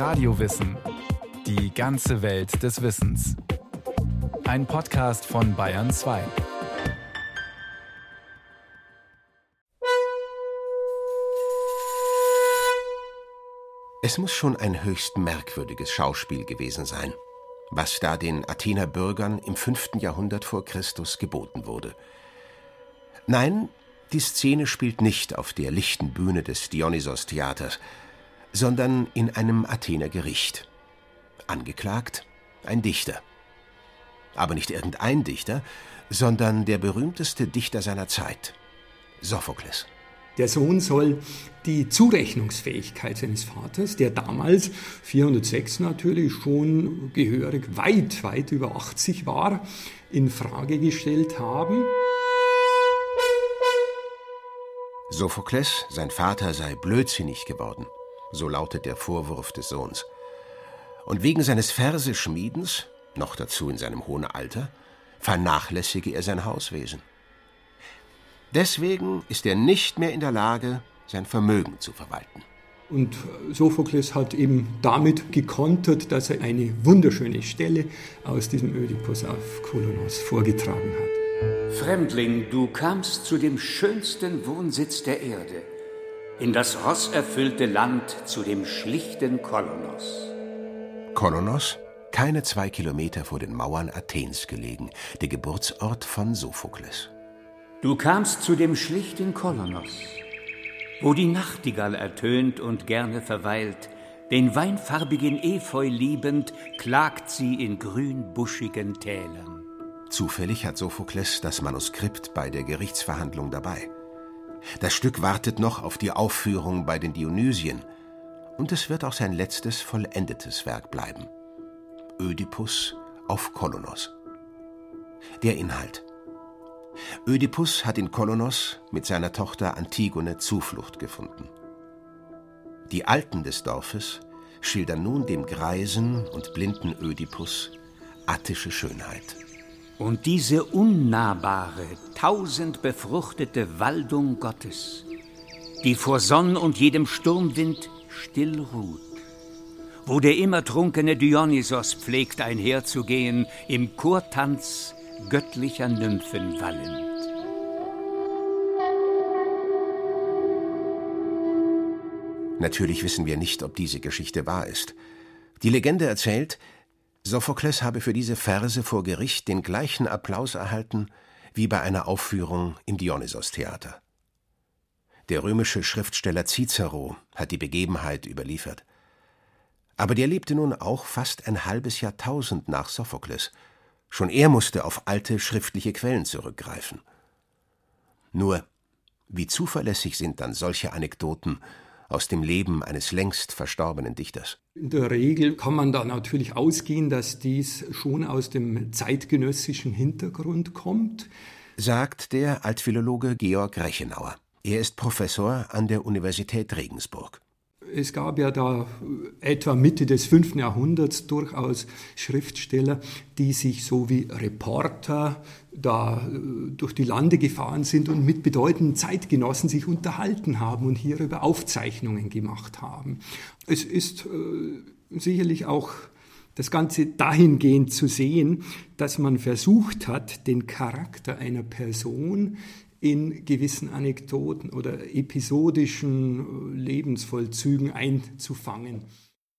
Radiowissen. Die ganze Welt des Wissens. Ein Podcast von Bayern 2. Es muss schon ein höchst merkwürdiges Schauspiel gewesen sein, was da den Athener Bürgern im 5. Jahrhundert vor Christus geboten wurde. Nein, die Szene spielt nicht auf der lichten Bühne des Dionysos-Theaters, sondern in einem Athener Gericht. Angeklagt ein Dichter. Aber nicht irgendein Dichter, sondern der berühmteste Dichter seiner Zeit, Sophokles. Der Sohn soll die Zurechnungsfähigkeit seines Vaters, der damals 406 natürlich schon gehörig weit, weit über 80 war, in Frage gestellt haben. Sophokles, sein Vater sei blödsinnig geworden, so lautet der Vorwurf des Sohns. Und wegen seines Verseschmiedens, noch dazu in seinem hohen Alter, vernachlässige er sein Hauswesen. Deswegen ist er nicht mehr in der Lage, sein Vermögen zu verwalten. Und Sophokles hat eben damit gekontert, dass er eine wunderschöne Stelle aus diesem Ödipus auf Kolonos vorgetragen hat. Fremdling, du kamst zu dem schönsten Wohnsitz der Erde, in das rosserfüllte Land, zu dem schlichten Kolonos. Kolonos, keine zwei Kilometer vor den Mauern Athens gelegen, der Geburtsort von Sophokles. Du kamst zu dem schlichten Kolonos, wo die Nachtigall ertönt und gerne verweilt, den weinfarbigen Efeu liebend, klagt sie in grünbuschigen Tälern. Zufällig hat Sophokles das Manuskript bei der Gerichtsverhandlung dabei. Das Stück wartet noch auf die Aufführung bei den Dionysien, und es wird auch sein letztes vollendetes Werk bleiben. Ödipus auf Kolonos. Der Inhalt Ödipus hat in Kolonos mit seiner Tochter Antigone Zuflucht gefunden. Die Alten des Dorfes schildern nun dem greisen und blinden Ödipus attische Schönheit. Und diese unnahbare, tausend befruchtete Waldung Gottes, die vor Sonn und jedem Sturmwind still ruht, wo der immer trunkene Dionysos pflegt einherzugehen im Chortanz göttlicher Nymphen wallend. Natürlich wissen wir nicht, ob diese Geschichte wahr ist. Die Legende erzählt, Sophokles habe für diese Verse vor Gericht den gleichen Applaus erhalten wie bei einer Aufführung im Dionysos-Theater. Der römische Schriftsteller Cicero hat die Begebenheit überliefert. Aber der lebte nun auch fast ein halbes Jahrtausend nach Sophokles – Schon er musste auf alte schriftliche Quellen zurückgreifen. Nur, wie zuverlässig sind dann solche Anekdoten aus dem Leben eines längst verstorbenen Dichters? In der Regel kann man da natürlich ausgehen, dass dies schon aus dem zeitgenössischen Hintergrund kommt, sagt der Altphilologe Georg Rechenauer. Er ist Professor an der Universität Regensburg. Es gab ja da etwa Mitte des 5. Jahrhunderts durchaus Schriftsteller, die sich so wie Reporter da äh, durch die Lande gefahren sind und mit bedeutenden Zeitgenossen sich unterhalten haben und hierüber Aufzeichnungen gemacht haben. Es ist äh, sicherlich auch das Ganze dahingehend zu sehen, dass man versucht hat, den Charakter einer Person in gewissen Anekdoten oder episodischen äh, Lebensvollzügen einzufangen.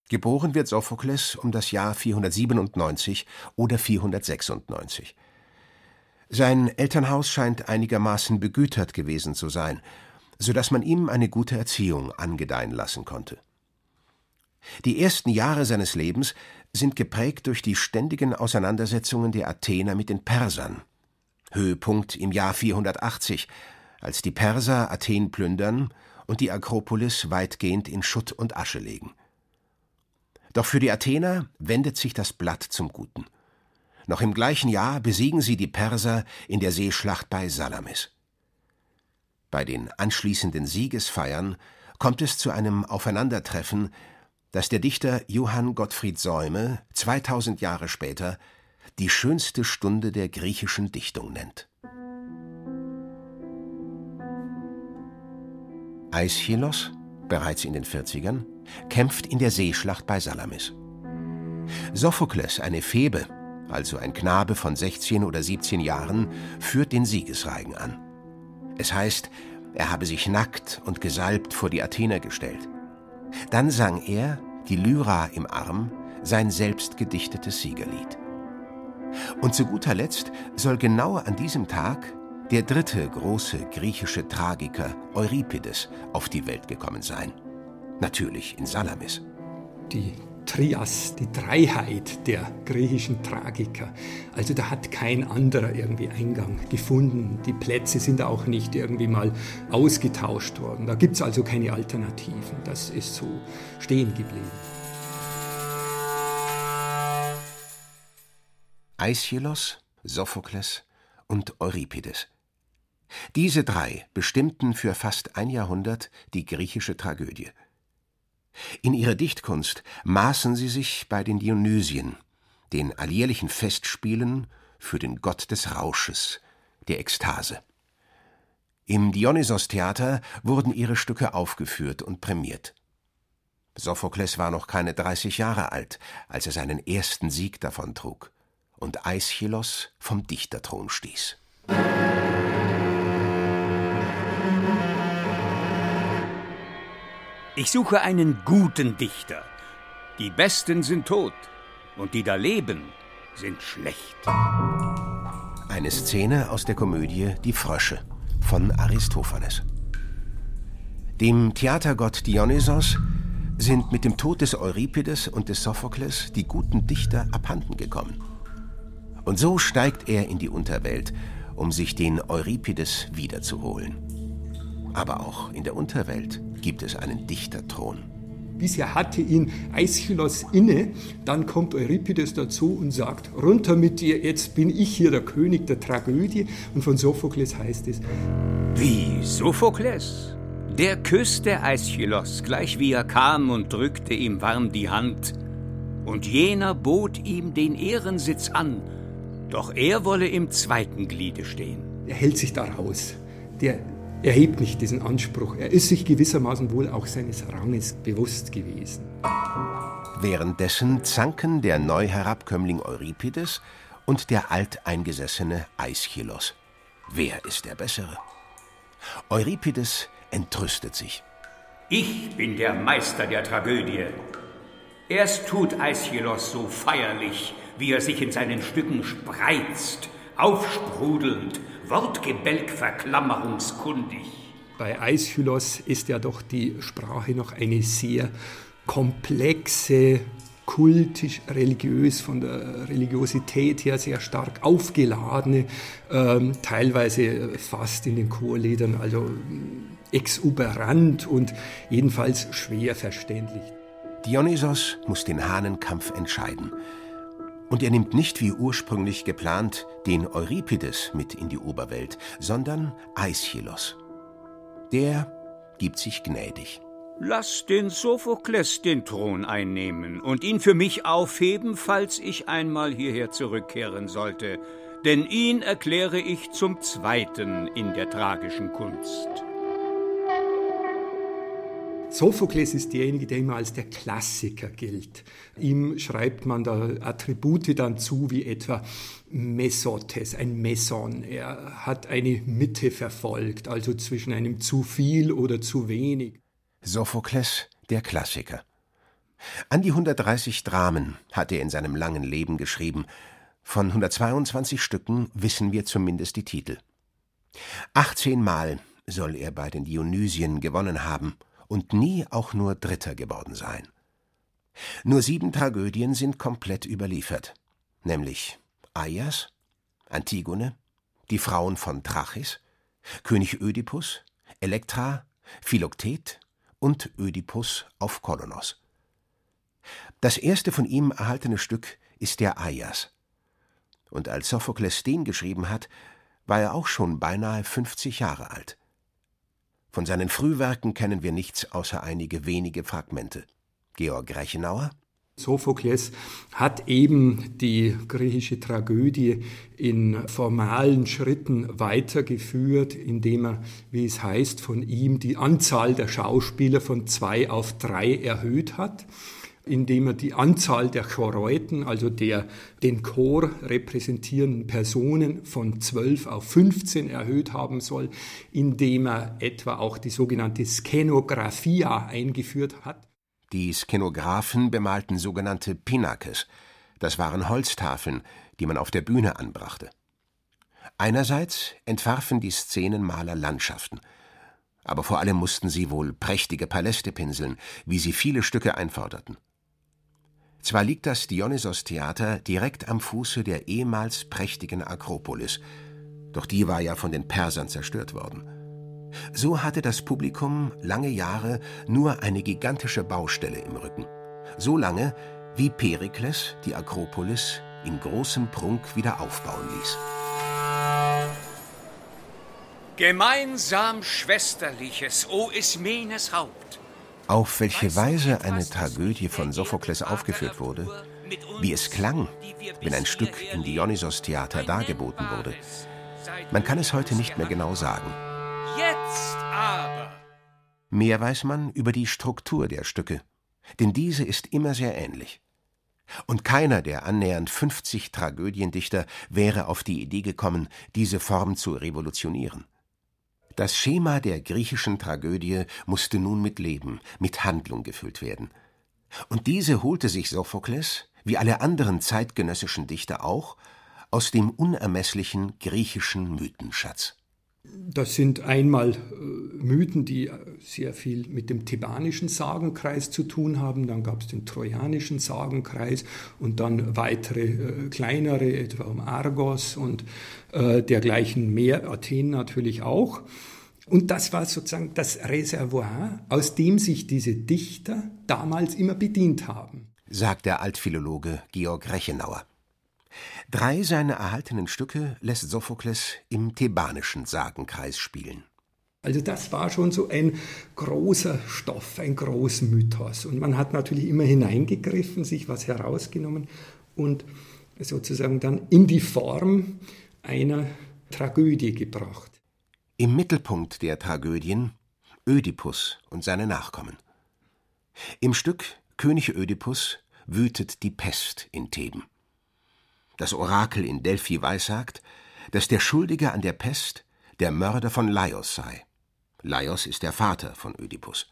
Geboren wird Sophokles um das Jahr 497 oder 496. Sein Elternhaus scheint einigermaßen begütert gewesen zu sein, so dass man ihm eine gute Erziehung angedeihen lassen konnte. Die ersten Jahre seines Lebens sind geprägt durch die ständigen Auseinandersetzungen der Athener mit den Persern, Höhepunkt im Jahr 480, als die Perser Athen plündern und die Akropolis weitgehend in Schutt und Asche legen. Doch für die Athener wendet sich das Blatt zum Guten. Noch im gleichen Jahr besiegen sie die Perser in der Seeschlacht bei Salamis. Bei den anschließenden Siegesfeiern kommt es zu einem Aufeinandertreffen, das der Dichter Johann Gottfried Säume 2000 Jahre später die schönste Stunde der griechischen Dichtung nennt. Aeschylos, bereits in den 40ern, kämpft in der Seeschlacht bei Salamis. Sophokles, eine Febe, also ein Knabe von 16 oder 17 Jahren, führt den Siegesreigen an. Es heißt, er habe sich nackt und gesalbt vor die Athener gestellt. Dann sang er, die Lyra im Arm, sein selbst gedichtetes Siegerlied. Und zu guter Letzt soll genau an diesem Tag der dritte große griechische Tragiker Euripides auf die Welt gekommen sein. Natürlich in Salamis. Die Trias, die Dreiheit der griechischen Tragiker. Also da hat kein anderer irgendwie Eingang gefunden. Die Plätze sind auch nicht irgendwie mal ausgetauscht worden. Da gibt es also keine Alternativen. Das ist so stehen geblieben. Aeschylus, Sophokles und Euripides. Diese drei bestimmten für fast ein Jahrhundert die griechische Tragödie. In ihrer Dichtkunst maßen sie sich bei den Dionysien, den alljährlichen Festspielen für den Gott des Rausches, der Ekstase. Im Dionysos-Theater wurden ihre Stücke aufgeführt und prämiert. Sophokles war noch keine 30 Jahre alt, als er seinen ersten Sieg davontrug und Aeschylos vom Dichterthron stieß. Ich suche einen guten Dichter. Die Besten sind tot und die da leben sind schlecht. Eine Szene aus der Komödie Die Frösche von Aristophanes. Dem Theatergott Dionysos sind mit dem Tod des Euripides und des Sophokles die guten Dichter abhanden gekommen. Und so steigt er in die Unterwelt, um sich den Euripides wiederzuholen. Aber auch in der Unterwelt gibt es einen Dichterthron. Bisher hatte ihn Aeschylus inne, dann kommt Euripides dazu und sagt, runter mit dir, jetzt bin ich hier der König der Tragödie. Und von Sophokles heißt es, Wie Sophokles? Der küsste Aeschylus, gleich wie er kam und drückte ihm warm die Hand. Und jener bot ihm den Ehrensitz an, doch er wolle im zweiten Gliede stehen. Er hält sich da raus. Der erhebt nicht diesen Anspruch. Er ist sich gewissermaßen wohl auch seines Ranges bewusst gewesen. Währenddessen zanken der Neuherabkömmling Euripides und der alteingesessene Aeschylus. Wer ist der Bessere? Euripides entrüstet sich. Ich bin der Meister der Tragödie. Erst tut Aeschylus so feierlich, wie er sich in seinen Stücken spreizt, aufsprudelnd, Wortgebälk verklammerungskundig. Bei Aeschylus ist ja doch die Sprache noch eine sehr komplexe, kultisch, religiös, von der Religiosität her sehr stark aufgeladene, ähm, teilweise fast in den Chorliedern, also exuberant und jedenfalls schwer verständlich. Dionysos muss den Hahnenkampf entscheiden. Und er nimmt nicht wie ursprünglich geplant den Euripides mit in die Oberwelt, sondern Aeschylus. Der gibt sich gnädig. Lass den Sophokles den Thron einnehmen und ihn für mich aufheben, falls ich einmal hierher zurückkehren sollte, denn ihn erkläre ich zum Zweiten in der tragischen Kunst. Sophokles ist derjenige, der immer als der Klassiker gilt. Ihm schreibt man da Attribute dann zu, wie etwa Mesotes, ein Meson. Er hat eine Mitte verfolgt, also zwischen einem zu viel oder zu wenig. Sophokles, der Klassiker. An die 130 Dramen hat er in seinem langen Leben geschrieben. Von 122 Stücken wissen wir zumindest die Titel. 18 Mal soll er bei den Dionysien gewonnen haben – und nie auch nur Dritter geworden sein. Nur sieben Tragödien sind komplett überliefert, nämlich Aias, Antigone, die Frauen von Trachis, König Ödipus, Elektra, Philoktet und Ödipus auf Kolonos. Das erste von ihm erhaltene Stück ist der Aias. Und als Sophokles den geschrieben hat, war er auch schon beinahe 50 Jahre alt. Von seinen Frühwerken kennen wir nichts außer einige wenige Fragmente. Georg Reichenauer, Sophokles hat eben die griechische Tragödie in formalen Schritten weitergeführt, indem er, wie es heißt, von ihm die Anzahl der Schauspieler von zwei auf drei erhöht hat indem er die Anzahl der Choreuten, also der den Chor repräsentierenden Personen von 12 auf 15 erhöht haben soll, indem er etwa auch die sogenannte Skenographia eingeführt hat. Die Skenographen bemalten sogenannte Pinakes. Das waren Holztafeln, die man auf der Bühne anbrachte. Einerseits entwarfen die Szenenmaler Landschaften, aber vor allem mussten sie wohl prächtige Paläste pinseln, wie sie viele Stücke einforderten. Zwar liegt das Dionysos-Theater direkt am Fuße der ehemals prächtigen Akropolis, doch die war ja von den Persern zerstört worden. So hatte das Publikum lange Jahre nur eine gigantische Baustelle im Rücken. So lange, wie Perikles die Akropolis in großem Prunk wieder aufbauen ließ. Gemeinsam Schwesterliches, o Ismenes Haupt. Auf welche Weise eine Tragödie von Sophokles aufgeführt wurde, wie es klang, wenn ein Stück im Dionysos-Theater dargeboten wurde, man kann es heute nicht mehr genau sagen. Jetzt aber. Mehr weiß man über die Struktur der Stücke, denn diese ist immer sehr ähnlich. Und keiner der annähernd 50 Tragödiendichter wäre auf die Idee gekommen, diese Form zu revolutionieren. Das Schema der griechischen Tragödie musste nun mit Leben, mit Handlung gefüllt werden. Und diese holte sich Sophokles, wie alle anderen zeitgenössischen Dichter auch, aus dem unermesslichen griechischen Mythenschatz. Das sind einmal äh, Mythen, die äh, sehr viel mit dem thebanischen Sagenkreis zu tun haben. Dann gab es den trojanischen Sagenkreis und dann weitere äh, kleinere, etwa um Argos und äh, dergleichen mehr, Athen natürlich auch. Und das war sozusagen das Reservoir, aus dem sich diese Dichter damals immer bedient haben. Sagt der Altphilologe Georg Rechenauer. Drei seiner erhaltenen Stücke lässt Sophokles im thebanischen Sagenkreis spielen. Also das war schon so ein großer Stoff, ein großer Mythos. Und man hat natürlich immer hineingegriffen, sich was herausgenommen und sozusagen dann in die Form einer Tragödie gebracht. Im Mittelpunkt der Tragödien Ödipus und seine Nachkommen. Im Stück König Ödipus wütet die Pest in Theben. Das Orakel in Delphi weissagt, dass der Schuldige an der Pest der Mörder von Laios sei. Laios ist der Vater von Ödipus.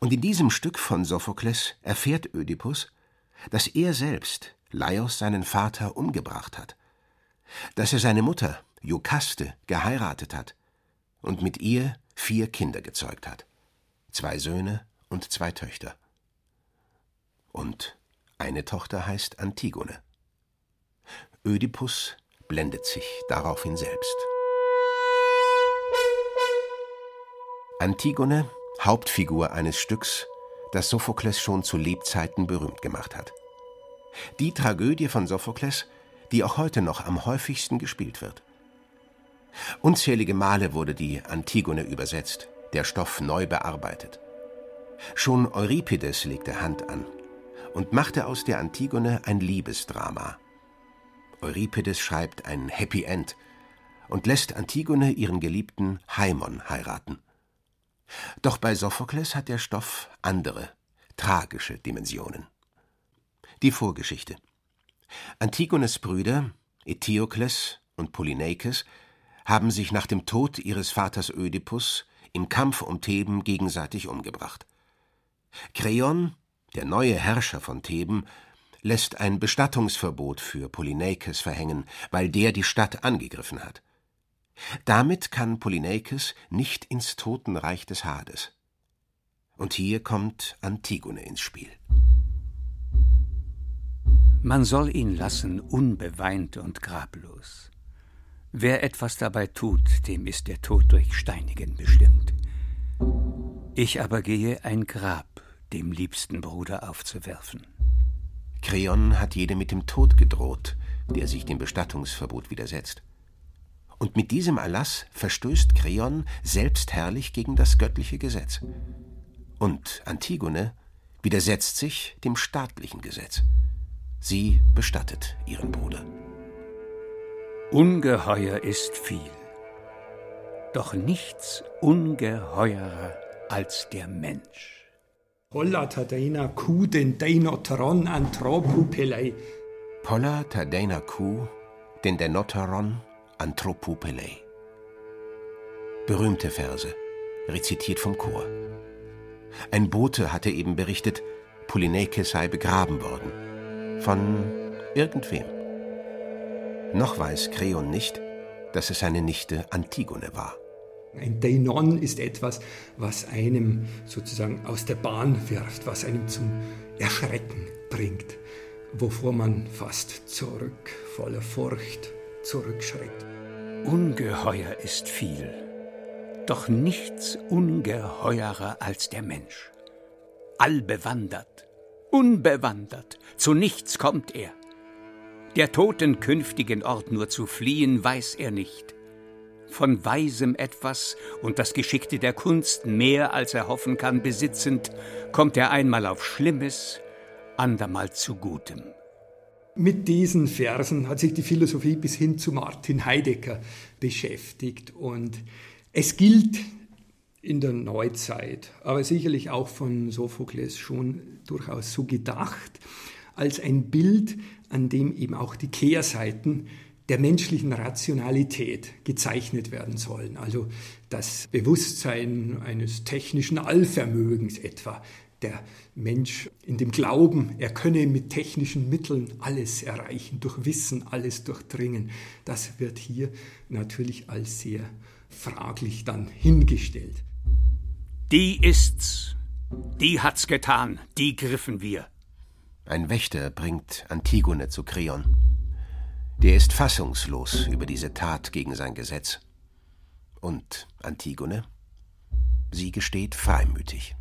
Und in diesem Stück von Sophokles erfährt Ödipus, dass er selbst Laios seinen Vater umgebracht hat, dass er seine Mutter Jokaste geheiratet hat und mit ihr vier Kinder gezeugt hat, zwei Söhne und zwei Töchter. Und eine Tochter heißt Antigone. Ödipus blendet sich daraufhin selbst. Antigone, Hauptfigur eines Stücks, das Sophokles schon zu Lebzeiten berühmt gemacht hat. Die Tragödie von Sophokles, die auch heute noch am häufigsten gespielt wird. Unzählige Male wurde die Antigone übersetzt, der Stoff neu bearbeitet. Schon Euripides legte Hand an und machte aus der Antigone ein Liebesdrama. Euripides schreibt ein Happy End und lässt Antigone ihren Geliebten Haimon heiraten. Doch bei Sophokles hat der Stoff andere, tragische Dimensionen. Die Vorgeschichte. Antigones Brüder, Eteokles und Polyneikes, haben sich nach dem Tod ihres Vaters Ödipus im Kampf um Theben gegenseitig umgebracht. Kreon, der neue Herrscher von Theben, lässt ein Bestattungsverbot für Polyneikes verhängen, weil der die Stadt angegriffen hat. Damit kann Polyneikes nicht ins Totenreich des Hades. Und hier kommt Antigone ins Spiel. Man soll ihn lassen, unbeweint und grablos. Wer etwas dabei tut, dem ist der Tod durch Steinigen bestimmt. Ich aber gehe ein Grab dem liebsten Bruder aufzuwerfen. Kreon hat jedem mit dem Tod gedroht, der sich dem Bestattungsverbot widersetzt. Und mit diesem Erlass verstößt Kreon selbstherrlich gegen das göttliche Gesetz. Und Antigone widersetzt sich dem staatlichen Gesetz. Sie bestattet ihren Bruder. Ungeheuer ist viel, doch nichts ungeheurer als der Mensch. Polla tadeina ku den deinoteron anthropopelei. Polla tadeina ku den denoteron anthropopelei. Berühmte Verse, rezitiert vom Chor. Ein Bote hatte eben berichtet, Polyneike sei begraben worden. Von irgendwem. Noch weiß Kreon nicht, dass es seine Nichte Antigone war. Ein Deinon ist etwas, was einem sozusagen aus der Bahn wirft, was einem zum Erschrecken bringt, wovor man fast zurück, voller Furcht zurückschreckt. Ungeheuer ist viel, doch nichts ungeheurer als der Mensch. Allbewandert, unbewandert, zu nichts kommt er. Der toten künftigen Ort nur zu fliehen, weiß er nicht von Weisem etwas und das Geschickte der Kunst mehr als er hoffen kann besitzend, kommt er einmal auf Schlimmes, andermal zu Gutem. Mit diesen Versen hat sich die Philosophie bis hin zu Martin Heidegger beschäftigt und es gilt in der Neuzeit, aber sicherlich auch von Sophokles schon durchaus so gedacht, als ein Bild, an dem eben auch die Kehrseiten der menschlichen Rationalität gezeichnet werden sollen. Also das Bewusstsein eines technischen Allvermögens etwa. Der Mensch in dem Glauben, er könne mit technischen Mitteln alles erreichen, durch Wissen alles durchdringen. Das wird hier natürlich als sehr fraglich dann hingestellt. Die ist's. Die hat's getan. Die griffen wir. Ein Wächter bringt Antigone zu Kreon. Der ist fassungslos über diese Tat gegen sein Gesetz. Und Antigone? Sie gesteht freimütig.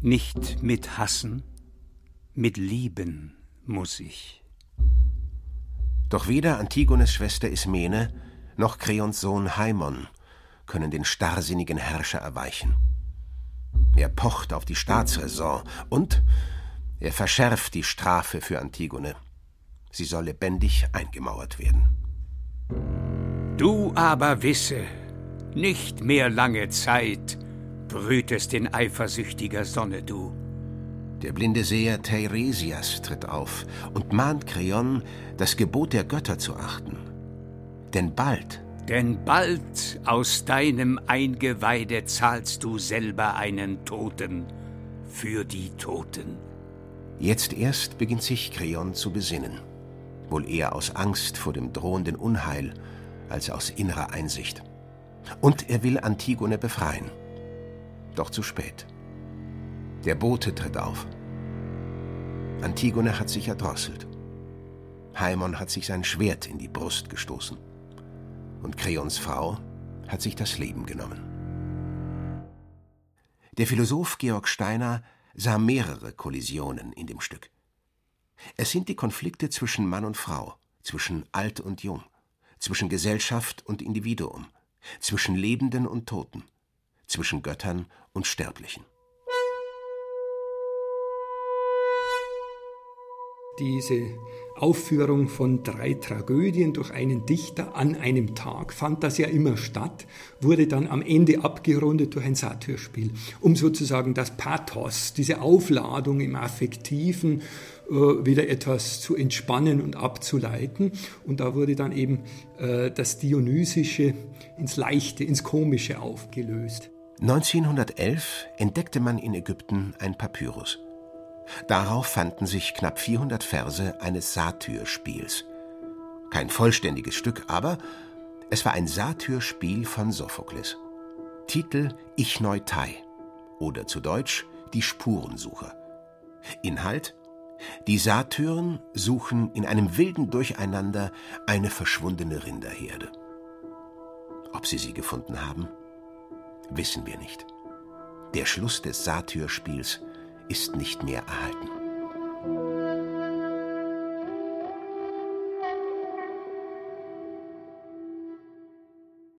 Nicht mit Hassen, mit Lieben muss ich. Doch weder Antigones Schwester Ismene noch Kreons Sohn Haimon können den starrsinnigen Herrscher erweichen. Er pocht auf die Staatsräson und er verschärft die Strafe für Antigone. Sie soll lebendig eingemauert werden. Du aber wisse, nicht mehr lange Zeit brütest in eifersüchtiger Sonne du. Der blinde Seher Teiresias tritt auf und mahnt Kreon, das Gebot der Götter zu achten. Denn bald, denn bald aus deinem Eingeweide zahlst du selber einen Toten für die Toten. Jetzt erst beginnt sich Kreon zu besinnen wohl eher aus Angst vor dem drohenden Unheil als aus innerer Einsicht. Und er will Antigone befreien. Doch zu spät. Der Bote tritt auf. Antigone hat sich erdrosselt. Haimon hat sich sein Schwert in die Brust gestoßen. Und Kreons Frau hat sich das Leben genommen. Der Philosoph Georg Steiner sah mehrere Kollisionen in dem Stück. Es sind die Konflikte zwischen Mann und Frau, zwischen Alt und Jung, zwischen Gesellschaft und Individuum, zwischen Lebenden und Toten, zwischen Göttern und Sterblichen. Diese Aufführung von drei Tragödien durch einen Dichter an einem Tag fand das ja immer statt, wurde dann am Ende abgerundet durch ein Satyrspiel, um sozusagen das Pathos, diese Aufladung im Affektiven äh, wieder etwas zu entspannen und abzuleiten. Und da wurde dann eben äh, das Dionysische ins Leichte, ins Komische aufgelöst. 1911 entdeckte man in Ägypten ein Papyrus. Darauf fanden sich knapp 400 Verse eines Satyrspiels. Kein vollständiges Stück, aber es war ein Satyrspiel von Sophokles. Titel Ich Neutai oder zu Deutsch Die Spurensucher. Inhalt Die Satyren suchen in einem wilden Durcheinander eine verschwundene Rinderherde. Ob sie sie gefunden haben, wissen wir nicht. Der Schluss des Satyrspiels ist nicht mehr erhalten.